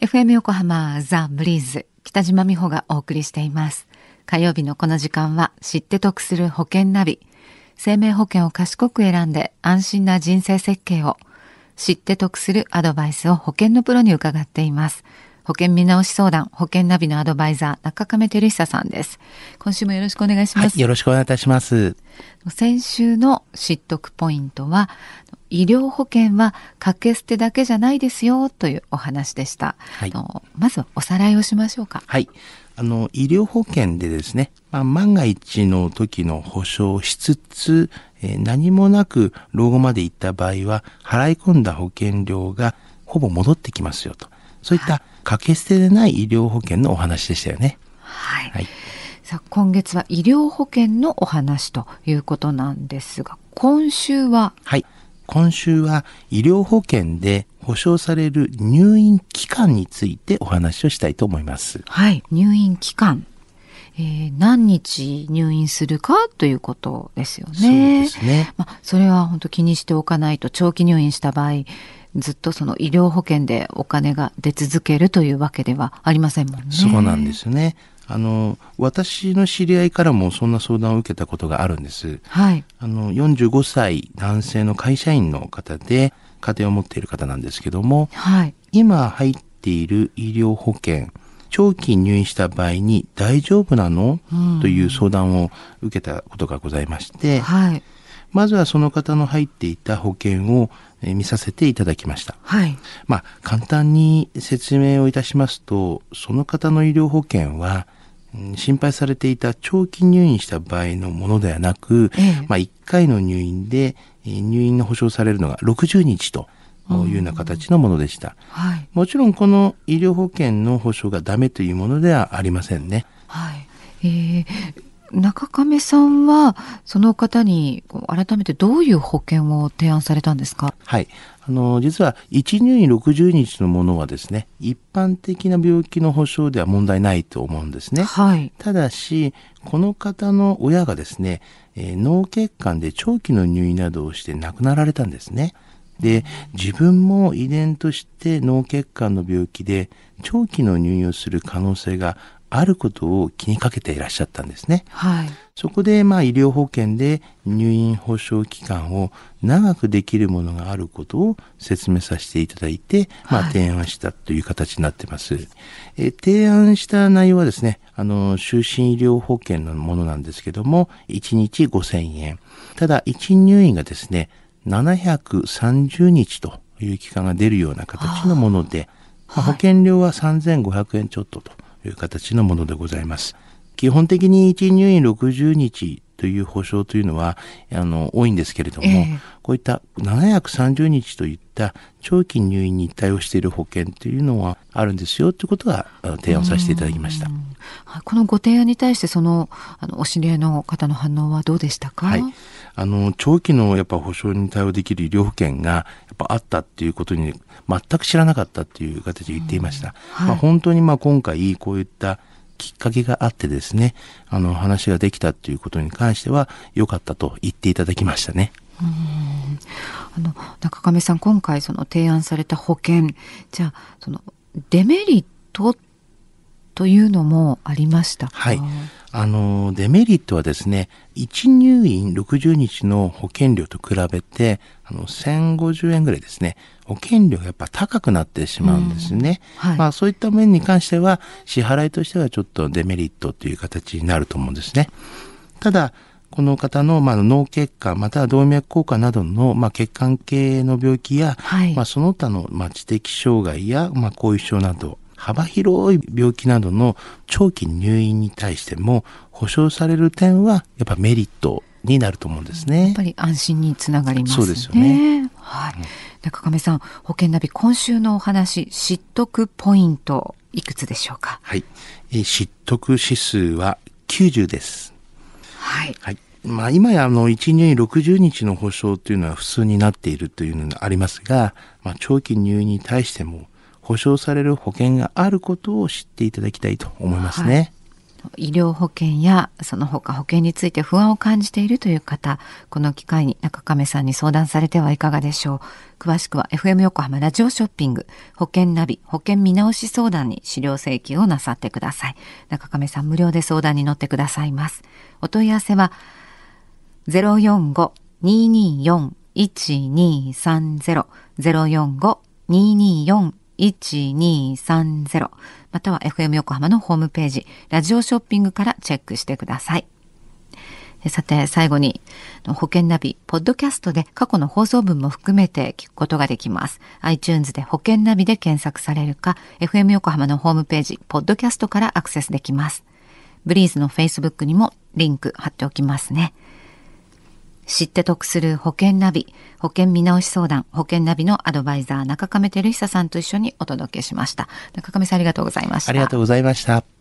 FM 横浜ザ・ブリーズ北島美穂がお送りしています。火曜日のこの時間は知って得する保険ナビ。生命保険を賢く選んで安心な人生設計を知って得するアドバイスを保険のプロに伺っています。保険見直し相談、保険ナビのアドバイザー、中亀照久さんです。今週もよろしくお願いします。はい、よろしくお願いいたします。先週の知得ポイントは、医療保険は掛け捨てだけじゃないですよというお話でした。はい、まずはおさらいをしましょうか。はい。あの、医療保険でですね、まあ、万が一の時の保証をしつつ、えー、何もなく老後まで行った場合は、払い込んだ保険料がほぼ戻ってきますよと。そういった掛け捨てでない医療保険のお話でしたよね。はい。はい、さあ、今月は医療保険のお話ということなんですが、今週は？はい。今週は医療保険で保証される入院期間についてお話をしたいと思います。はい、入院期間。えー、何日入院するかということですよね。そうですね。まあ、それは本当気にしておかないと、長期入院した場合、ずっとその医療保険でお金が出続けるというわけではありませんもんね。そうなんですね。あの、私の知り合いからもそんな相談を受けたことがあるんです。はい。あの、45歳男性の会社員の方で、家庭を持っている方なんですけども、はい。今入っている医療保険、長期入院した場合に大丈夫なの、うん、という相談を受けたことがございまして、はい。まずはその方の入っていた保険を見させていただきました。はい。まあ、簡単に説明をいたしますと、その方の医療保険は、心配されていた長期入院した場合のものではなく、ええ、まあ、1回の入院で入院の保証されるのが60日というような形のものでした、はい、もちろんこの医療保険の保証がダメというものではありませんね。はいえー、中亀さんはその方に改めてどういう保険を提案されたんですか？はい。あの実は1入院60日のものはですね一般的な病気の保障では問題ないと思うんですね、はい、ただしこの方の親がですね、えー、脳血管で長期の入院などをして亡くなられたんですね。で自分も遺伝として脳血管の病気で長期の入院をする可能性があることを気にかけていらっしゃったんですね。はい。そこで、まあ、医療保険で入院保障期間を長くできるものがあることを説明させていただいて、まあ、提案したという形になってます。はい、え提案した内容はですね、あの、就寝医療保険のものなんですけども、1日5000円。ただ、1入院がですね、730日という期間が出るような形のもので、まあ、保険料は3500円ちょっとと。いう形のものでございます。基本的に1入院60日という保証というのはあの多いんですけれども、えー、こういった730日といった長期入院に対応している保険というのはあるんですよということは提案させていただきました。このご提案に対してそのあのお知り合いの方の反応はどうでしたか、はい、あの長期のやっぱ保証に対応できる医療保険がやっぱあったっていうことに全く知らなかったっていう形で言っていました。はい、まあ、本当にまあ今回こういったきっかけがあってですね、あの話ができたっていうことに関しては良かったと言っていただきましたね。うん。あの中亀さん今回その提案された保険じゃあそのデメリットというのもありましたはいあの、デメリットはですね、1入院60日の保険料と比べて、あの、1050円ぐらいですね、保険料がやっぱ高くなってしまうんですね。はい、まあそういった面に関しては、支払いとしてはちょっとデメリットという形になると思うんですね。ただ、この方の、まあ、脳血管、または動脈硬化などの、まあ、血管系の病気や、はい、まあ、その他の、まあ、知的障害や、まあ、後遺症など、幅広い病気などの長期入院に対しても保障される点はやっぱメリットになると思うんですね。やっぱり安心につながりますね。そうですよね。はい。中亀さん、保険ナビ今週のお話、知得ポイントいくつでしょうか？はい。え知得指数は90です。はい。はい。まあ今やあの1入院60日の保証というのは普通になっているというのがありますが、まあ長期入院に対しても保証される保険があることを知っていただきたいと思いますね。医療保険やその他保険について不安を感じているという方、この機会に中亀さんに相談されてはいかがでしょう。詳しくは FM 横浜ラジオショッピング、保険ナビ、保険見直し相談に資料請求をなさってください。中亀さん無料で相談に乗ってくださいます。お問い合わせは045-224-1230 045-224-1230 1230または FM 横浜のホームページ、ラジオショッピングからチェックしてください。さて、最後に、保険ナビ、ポッドキャストで過去の放送分も含めて聞くことができます。iTunes で保険ナビで検索されるか、FM 横浜のホームページ、ポッドキャストからアクセスできます。ブリーズの Facebook にもリンク貼っておきますね。知って得する保険ナビ、保険見直し相談、保険ナビのアドバイザー、中亀照久さんと一緒にお届けしました。中亀さんありがとうございました。ありがとうございました。